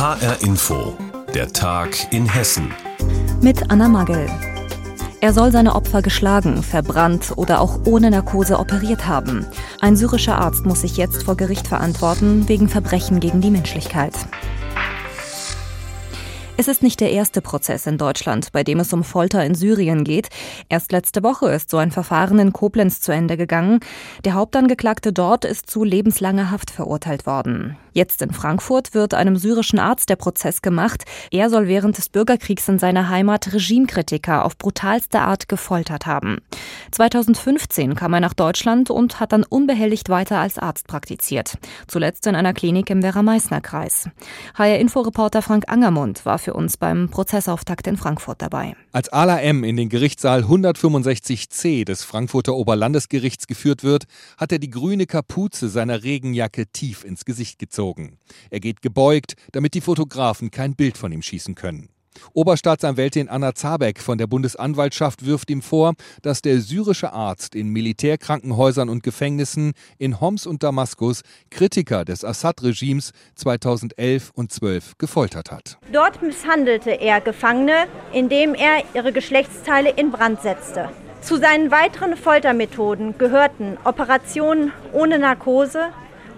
HR Info, der Tag in Hessen. Mit Anna Magel. Er soll seine Opfer geschlagen, verbrannt oder auch ohne Narkose operiert haben. Ein syrischer Arzt muss sich jetzt vor Gericht verantworten wegen Verbrechen gegen die Menschlichkeit. Es ist nicht der erste Prozess in Deutschland, bei dem es um Folter in Syrien geht. Erst letzte Woche ist so ein Verfahren in Koblenz zu Ende gegangen. Der Hauptangeklagte dort ist zu lebenslanger Haft verurteilt worden. Jetzt in Frankfurt wird einem syrischen Arzt der Prozess gemacht. Er soll während des Bürgerkriegs in seiner Heimat Regimekritiker auf brutalste Art gefoltert haben. 2015 kam er nach Deutschland und hat dann unbehelligt weiter als Arzt praktiziert. Zuletzt in einer Klinik im Werra-Meißner-Kreis. HR-Inforeporter Frank Angermund war für uns beim Prozessauftakt in Frankfurt dabei. Als Ala M. in den Gerichtssaal 165c des Frankfurter Oberlandesgerichts geführt wird, hat er die grüne Kapuze seiner Regenjacke tief ins Gesicht gezogen. Er geht gebeugt, damit die Fotografen kein Bild von ihm schießen können. Oberstaatsanwältin Anna Zabeck von der Bundesanwaltschaft wirft ihm vor, dass der syrische Arzt in Militärkrankenhäusern und Gefängnissen in Homs und Damaskus Kritiker des Assad-Regimes 2011 und 12 gefoltert hat. Dort misshandelte er Gefangene, indem er ihre Geschlechtsteile in Brand setzte. Zu seinen weiteren Foltermethoden gehörten Operationen ohne Narkose,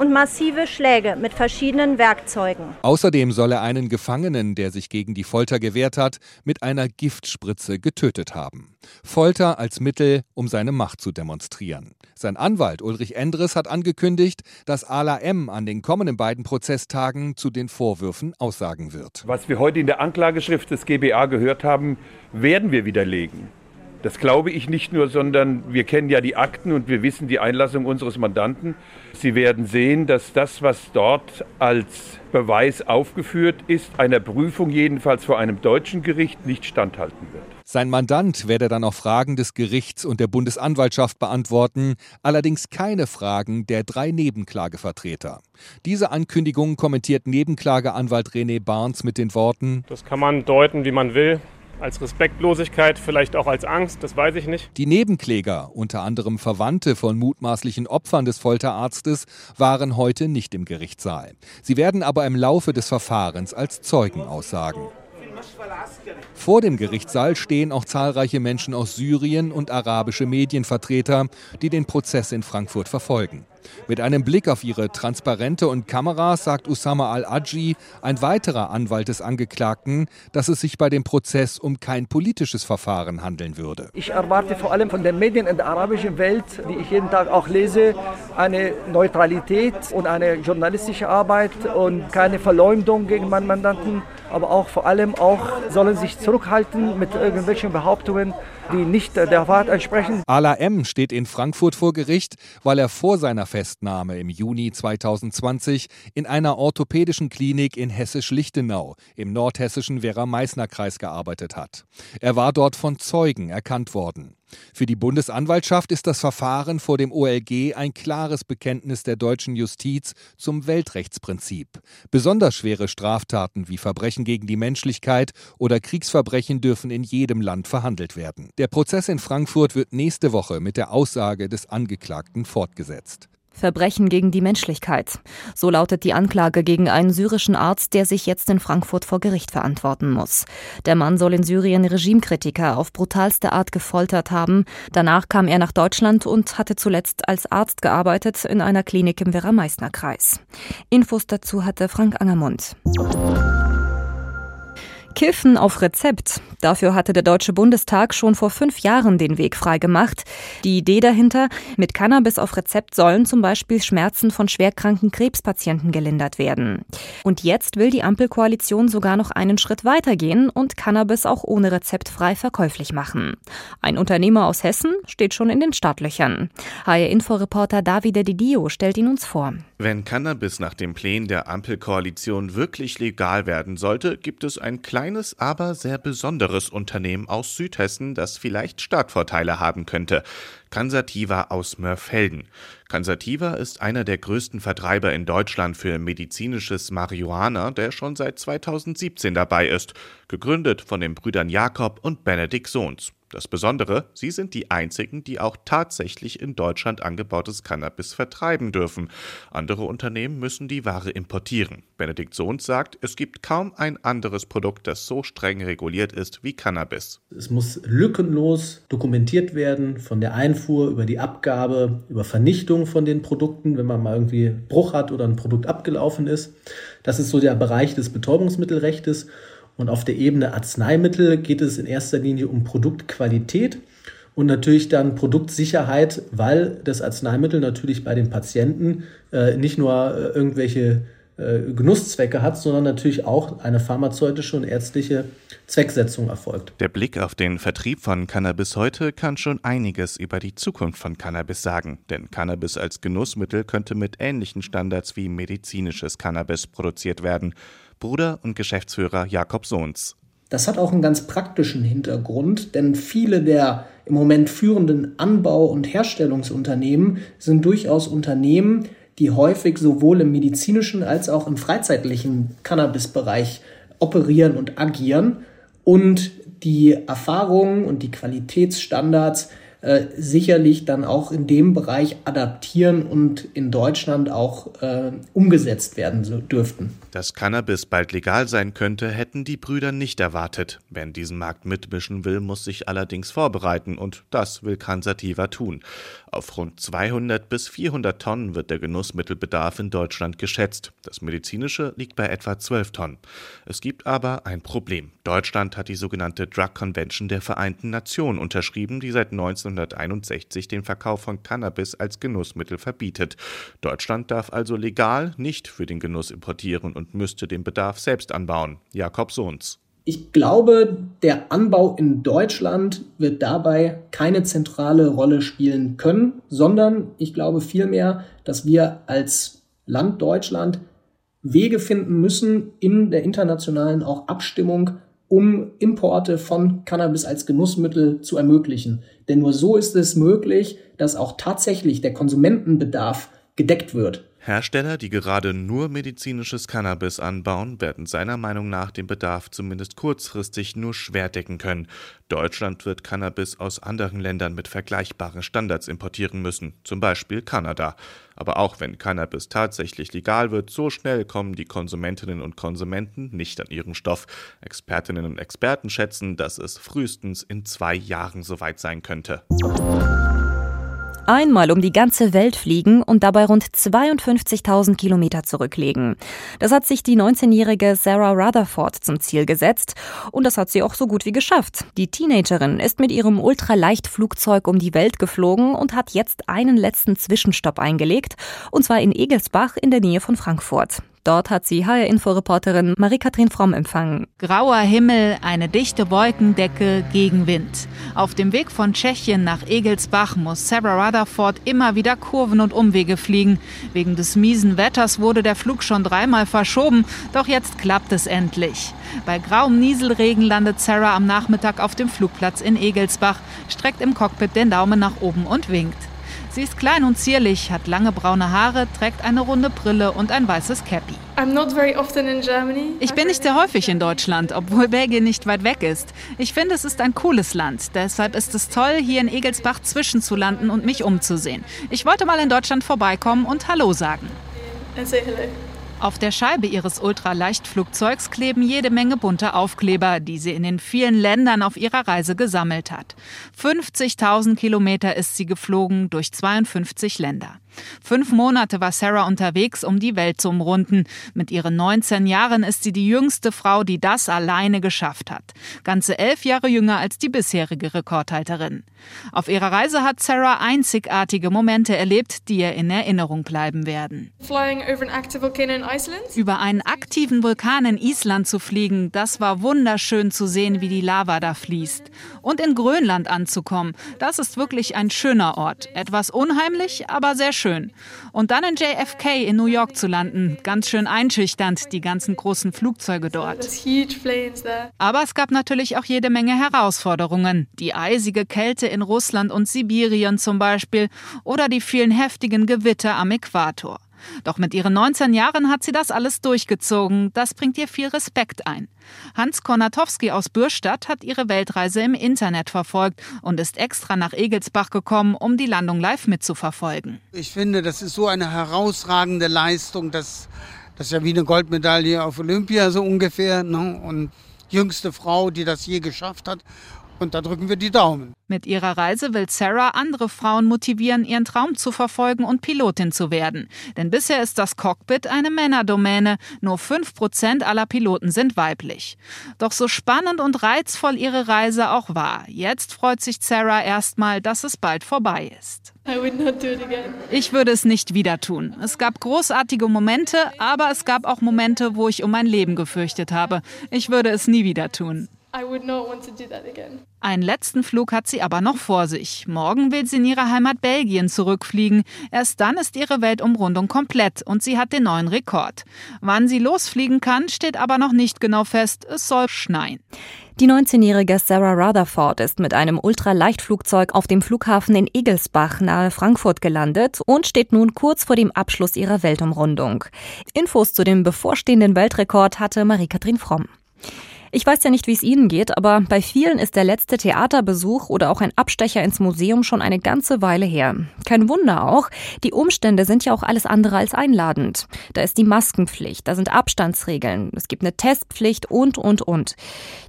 und massive Schläge mit verschiedenen Werkzeugen. Außerdem soll er einen Gefangenen, der sich gegen die Folter gewehrt hat, mit einer Giftspritze getötet haben. Folter als Mittel, um seine Macht zu demonstrieren. Sein Anwalt Ulrich Endres hat angekündigt, dass Ala M. an den kommenden beiden Prozesstagen zu den Vorwürfen aussagen wird. Was wir heute in der Anklageschrift des GBA gehört haben, werden wir widerlegen. Das glaube ich nicht nur, sondern wir kennen ja die Akten und wir wissen die Einlassung unseres Mandanten. Sie werden sehen, dass das, was dort als Beweis aufgeführt ist, einer Prüfung jedenfalls vor einem deutschen Gericht nicht standhalten wird. Sein Mandant werde dann auch Fragen des Gerichts und der Bundesanwaltschaft beantworten, allerdings keine Fragen der drei Nebenklagevertreter. Diese Ankündigung kommentiert Nebenklageanwalt René Barnes mit den Worten: Das kann man deuten, wie man will als Respektlosigkeit, vielleicht auch als Angst, das weiß ich nicht. Die Nebenkläger, unter anderem Verwandte von mutmaßlichen Opfern des Folterarztes, waren heute nicht im Gerichtssaal. Sie werden aber im Laufe des Verfahrens als Zeugen aussagen. Vor dem Gerichtssaal stehen auch zahlreiche Menschen aus Syrien und arabische Medienvertreter, die den Prozess in Frankfurt verfolgen. Mit einem Blick auf ihre Transparente und Kameras sagt Usama al-Adji, ein weiterer Anwalt des Angeklagten, dass es sich bei dem Prozess um kein politisches Verfahren handeln würde. Ich erwarte vor allem von den Medien in der arabischen Welt, die ich jeden Tag auch lese, eine Neutralität und eine journalistische Arbeit und keine Verleumdung gegen meinen Mandanten, aber auch vor allem auch sollen sich zurückhalten mit irgendwelchen Behauptungen, die nicht der Wahrheit entsprechen. Ala M. steht in Frankfurt vor Gericht, weil er vor seiner Festnahme im Juni 2020 in einer orthopädischen Klinik in Hessisch-Lichtenau im nordhessischen Werra-Meißner-Kreis gearbeitet hat. Er war dort von Zeugen erkannt worden. Für die Bundesanwaltschaft ist das Verfahren vor dem OLG ein klares Bekenntnis der deutschen Justiz zum Weltrechtsprinzip. Besonders schwere Straftaten wie Verbrechen gegen die Menschlichkeit oder Kriegsverbrechen dürfen in jedem Land verhandelt werden. Der Prozess in Frankfurt wird nächste Woche mit der Aussage des Angeklagten fortgesetzt. Verbrechen gegen die Menschlichkeit. So lautet die Anklage gegen einen syrischen Arzt, der sich jetzt in Frankfurt vor Gericht verantworten muss. Der Mann soll in Syrien Regimekritiker auf brutalste Art gefoltert haben. Danach kam er nach Deutschland und hatte zuletzt als Arzt gearbeitet in einer Klinik im Werra-Meißner-Kreis. Infos dazu hatte Frank Angermund. Kiffen auf Rezept. Dafür hatte der Deutsche Bundestag schon vor fünf Jahren den Weg freigemacht. Die Idee dahinter, mit Cannabis auf Rezept sollen zum Beispiel Schmerzen von schwerkranken Krebspatienten gelindert werden. Und jetzt will die Ampelkoalition sogar noch einen Schritt weitergehen und Cannabis auch ohne Rezept frei verkäuflich machen. Ein Unternehmer aus Hessen steht schon in den Startlöchern. HR-Inforeporter Davide Didio stellt ihn uns vor. Wenn Cannabis nach den Plänen der Ampelkoalition wirklich legal werden sollte, gibt es ein kleines, aber sehr besonderes Unternehmen aus Südhessen, das vielleicht Startvorteile haben könnte. Cansativa aus Mörfelden. Cansativa ist einer der größten Vertreiber in Deutschland für medizinisches Marihuana, der schon seit 2017 dabei ist, gegründet von den Brüdern Jakob und Benedikt Sohns. Das Besondere, sie sind die einzigen, die auch tatsächlich in Deutschland angebautes Cannabis vertreiben dürfen. Andere Unternehmen müssen die Ware importieren. Benedikt Sohns sagt, es gibt kaum ein anderes Produkt, das so streng reguliert ist wie Cannabis. Es muss lückenlos dokumentiert werden, von der Einfuhr über die Abgabe, über Vernichtung von den Produkten, wenn man mal irgendwie Bruch hat oder ein Produkt abgelaufen ist. Das ist so der Bereich des Betäubungsmittelrechts. Und auf der Ebene Arzneimittel geht es in erster Linie um Produktqualität und natürlich dann Produktsicherheit, weil das Arzneimittel natürlich bei den Patienten äh, nicht nur äh, irgendwelche äh, Genusszwecke hat, sondern natürlich auch eine pharmazeutische und ärztliche Zwecksetzung erfolgt. Der Blick auf den Vertrieb von Cannabis heute kann schon einiges über die Zukunft von Cannabis sagen, denn Cannabis als Genussmittel könnte mit ähnlichen Standards wie medizinisches Cannabis produziert werden. Bruder und Geschäftsführer Jakob Sohns. Das hat auch einen ganz praktischen Hintergrund, denn viele der im Moment führenden Anbau- und Herstellungsunternehmen sind durchaus Unternehmen, die häufig sowohl im medizinischen als auch im freizeitlichen Cannabis-Bereich operieren und agieren und die Erfahrungen und die Qualitätsstandards äh, sicherlich dann auch in dem Bereich adaptieren und in Deutschland auch äh, umgesetzt werden so, dürften. Dass Cannabis bald legal sein könnte, hätten die Brüder nicht erwartet. Wer in diesen Markt mitmischen will, muss sich allerdings vorbereiten und das will Cansativa tun. Auf rund 200 bis 400 Tonnen wird der Genussmittelbedarf in Deutschland geschätzt. Das medizinische liegt bei etwa 12 Tonnen. Es gibt aber ein Problem. Deutschland hat die sogenannte Drug Convention der Vereinten Nationen unterschrieben, die seit 1961 den Verkauf von Cannabis als Genussmittel verbietet. Deutschland darf also legal nicht für den Genuss importieren und müsste den Bedarf selbst anbauen. Jakob Sohns. Ich glaube, der Anbau in Deutschland wird dabei keine zentrale Rolle spielen können, sondern ich glaube vielmehr, dass wir als Land Deutschland Wege finden müssen in der internationalen auch Abstimmung, um Importe von Cannabis als Genussmittel zu ermöglichen. Denn nur so ist es möglich, dass auch tatsächlich der Konsumentenbedarf gedeckt wird. Hersteller, die gerade nur medizinisches Cannabis anbauen, werden seiner Meinung nach den Bedarf zumindest kurzfristig nur schwer decken können. Deutschland wird Cannabis aus anderen Ländern mit vergleichbaren Standards importieren müssen, zum Beispiel Kanada. Aber auch wenn Cannabis tatsächlich legal wird, so schnell kommen die Konsumentinnen und Konsumenten nicht an ihren Stoff. Expertinnen und Experten schätzen, dass es frühestens in zwei Jahren soweit sein könnte einmal um die ganze Welt fliegen und dabei rund 52.000 Kilometer zurücklegen. Das hat sich die 19-jährige Sarah Rutherford zum Ziel gesetzt und das hat sie auch so gut wie geschafft. Die Teenagerin ist mit ihrem Ultraleichtflugzeug um die Welt geflogen und hat jetzt einen letzten Zwischenstopp eingelegt, und zwar in Egelsbach in der Nähe von Frankfurt. Dort hat sie HR-Inforeporterin Marie-Kathrin Fromm empfangen. Grauer Himmel, eine dichte Wolkendecke, Gegenwind. Auf dem Weg von Tschechien nach Egelsbach muss Sarah Rutherford immer wieder Kurven und Umwege fliegen. Wegen des miesen Wetters wurde der Flug schon dreimal verschoben, doch jetzt klappt es endlich. Bei grauem Nieselregen landet Sarah am Nachmittag auf dem Flugplatz in Egelsbach, streckt im Cockpit den Daumen nach oben und winkt. Sie ist klein und zierlich, hat lange braune Haare, trägt eine runde Brille und ein weißes Cappy. Ich bin nicht sehr häufig in Deutschland, obwohl Belgien nicht weit weg ist. Ich finde, es ist ein cooles Land. Deshalb ist es toll, hier in Egelsbach zwischenzulanden und mich umzusehen. Ich wollte mal in Deutschland vorbeikommen und Hallo sagen. And say hello. Auf der Scheibe ihres Ultraleichtflugzeugs kleben jede Menge bunte Aufkleber, die sie in den vielen Ländern auf ihrer Reise gesammelt hat. 50.000 Kilometer ist sie geflogen durch 52 Länder. Fünf Monate war Sarah unterwegs, um die Welt zu umrunden. Mit ihren 19 Jahren ist sie die jüngste Frau, die das alleine geschafft hat. Ganze elf Jahre jünger als die bisherige Rekordhalterin. Auf ihrer Reise hat Sarah einzigartige Momente erlebt, die ihr in Erinnerung bleiben werden. Über einen aktiven Vulkan in Island zu fliegen, das war wunderschön zu sehen, wie die Lava da fließt. Und in Grönland anzukommen, das ist wirklich ein schöner Ort. Etwas unheimlich, aber sehr schön. Und dann in JFK in New York zu landen, ganz schön einschüchternd, die ganzen großen Flugzeuge dort. Aber es gab natürlich auch jede Menge Herausforderungen. Die eisige Kälte in Russland und Sibirien zum Beispiel oder die vielen heftigen Gewitter am Äquator. Doch mit ihren 19 Jahren hat sie das alles durchgezogen. Das bringt ihr viel Respekt ein. Hans Konatowski aus Bürstadt hat ihre Weltreise im Internet verfolgt und ist extra nach Egelsbach gekommen, um die Landung live mitzuverfolgen. Ich finde, das ist so eine herausragende Leistung, dass das ist ja wie eine Goldmedaille auf Olympia so ungefähr. Ne? Und jüngste Frau, die das je geschafft hat. Und da drücken wir die Daumen. Mit ihrer Reise will Sarah andere Frauen motivieren, ihren Traum zu verfolgen und Pilotin zu werden. Denn bisher ist das Cockpit eine Männerdomäne. Nur 5% aller Piloten sind weiblich. Doch so spannend und reizvoll ihre Reise auch war, jetzt freut sich Sarah erstmal, dass es bald vorbei ist. Ich würde es nicht wieder tun. Es gab großartige Momente, aber es gab auch Momente, wo ich um mein Leben gefürchtet habe. Ich würde es nie wieder tun. Einen letzten Flug hat sie aber noch vor sich. Morgen will sie in ihre Heimat Belgien zurückfliegen. Erst dann ist ihre Weltumrundung komplett und sie hat den neuen Rekord. Wann sie losfliegen kann, steht aber noch nicht genau fest. Es soll schneien. Die 19-jährige Sarah Rutherford ist mit einem Ultraleichtflugzeug auf dem Flughafen in Egelsbach nahe Frankfurt gelandet und steht nun kurz vor dem Abschluss ihrer Weltumrundung. Infos zu dem bevorstehenden Weltrekord hatte Marie-Kathrin Fromm. Ich weiß ja nicht, wie es Ihnen geht, aber bei vielen ist der letzte Theaterbesuch oder auch ein Abstecher ins Museum schon eine ganze Weile her. Kein Wunder auch, die Umstände sind ja auch alles andere als einladend. Da ist die Maskenpflicht, da sind Abstandsregeln, es gibt eine Testpflicht und, und, und.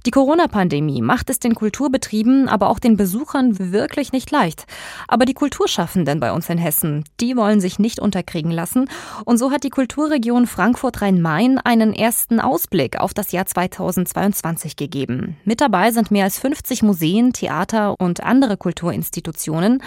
Die Corona-Pandemie macht es den Kulturbetrieben, aber auch den Besuchern wirklich nicht leicht. Aber die Kulturschaffenden bei uns in Hessen, die wollen sich nicht unterkriegen lassen. Und so hat die Kulturregion Frankfurt-Rhein-Main einen ersten Ausblick auf das Jahr 2022 2023 gegeben. Mit dabei sind mehr als 50 Museen, Theater und andere Kulturinstitutionen.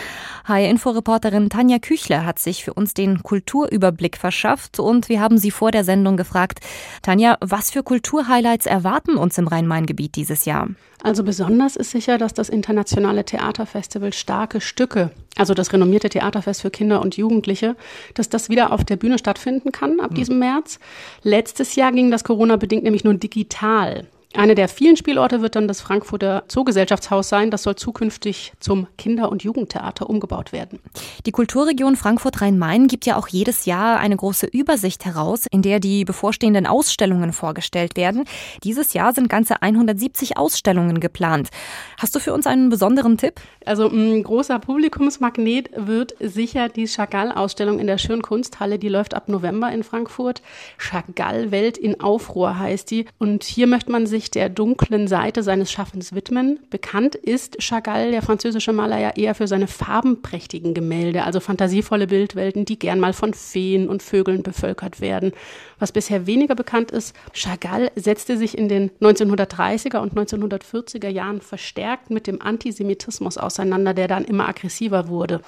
HR-Inforeporterin Tanja Küchler hat sich für uns den Kulturüberblick verschafft und wir haben sie vor der Sendung gefragt, Tanja, was für Kulturhighlights erwarten uns im Rhein-Main-Gebiet dieses Jahr? Also besonders ist sicher, dass das internationale Theaterfestival Starke Stücke, also das renommierte Theaterfest für Kinder und Jugendliche, dass das wieder auf der Bühne stattfinden kann ab mhm. diesem März. Letztes Jahr ging das Corona-bedingt nämlich nur digital. Eine der vielen Spielorte wird dann das Frankfurter Zoogesellschaftshaus sein. Das soll zukünftig zum Kinder- und Jugendtheater umgebaut werden. Die Kulturregion Frankfurt-Rhein-Main gibt ja auch jedes Jahr eine große Übersicht heraus, in der die bevorstehenden Ausstellungen vorgestellt werden. Dieses Jahr sind ganze 170 Ausstellungen geplant. Hast du für uns einen besonderen Tipp? Also ein großer Publikumsmagnet wird sicher die Chagall-Ausstellung in der Schönen Kunsthalle. Die läuft ab November in Frankfurt. Chagall Welt in Aufruhr heißt die. Und hier möchte man sich der dunklen Seite seines Schaffens widmen. Bekannt ist Chagall, der französische Maler, ja eher für seine farbenprächtigen Gemälde, also fantasievolle Bildwelten, die gern mal von Feen und Vögeln bevölkert werden. Was bisher weniger bekannt ist, Chagall setzte sich in den 1930er und 1940er Jahren verstärkt mit dem Antisemitismus auseinander, der dann immer aggressiver wurde.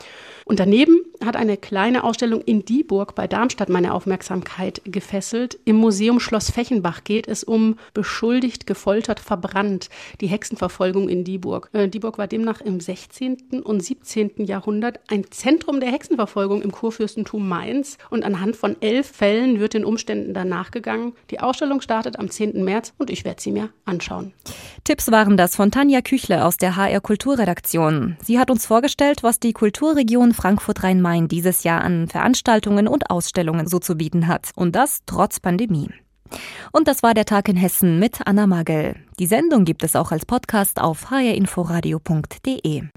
Und daneben hat eine kleine Ausstellung in Dieburg bei Darmstadt meine Aufmerksamkeit gefesselt. Im Museum Schloss Fechenbach geht es um beschuldigt, gefoltert, verbrannt, die Hexenverfolgung in Dieburg. Äh, Dieburg war demnach im 16. und 17. Jahrhundert ein Zentrum der Hexenverfolgung im Kurfürstentum Mainz und anhand von elf Fällen wird den Umständen danach gegangen. Die Ausstellung startet am 10. März und ich werde sie mir anschauen. Tipps waren das von Tanja Küchle aus der HR Kulturredaktion. Sie hat uns vorgestellt, was die Kulturregion Frankfurt-Rhein-Main dieses Jahr an Veranstaltungen und Ausstellungen so zu bieten hat. Und das trotz Pandemie. Und das war der Tag in Hessen mit Anna Magel. Die Sendung gibt es auch als Podcast auf hrinforadio.de.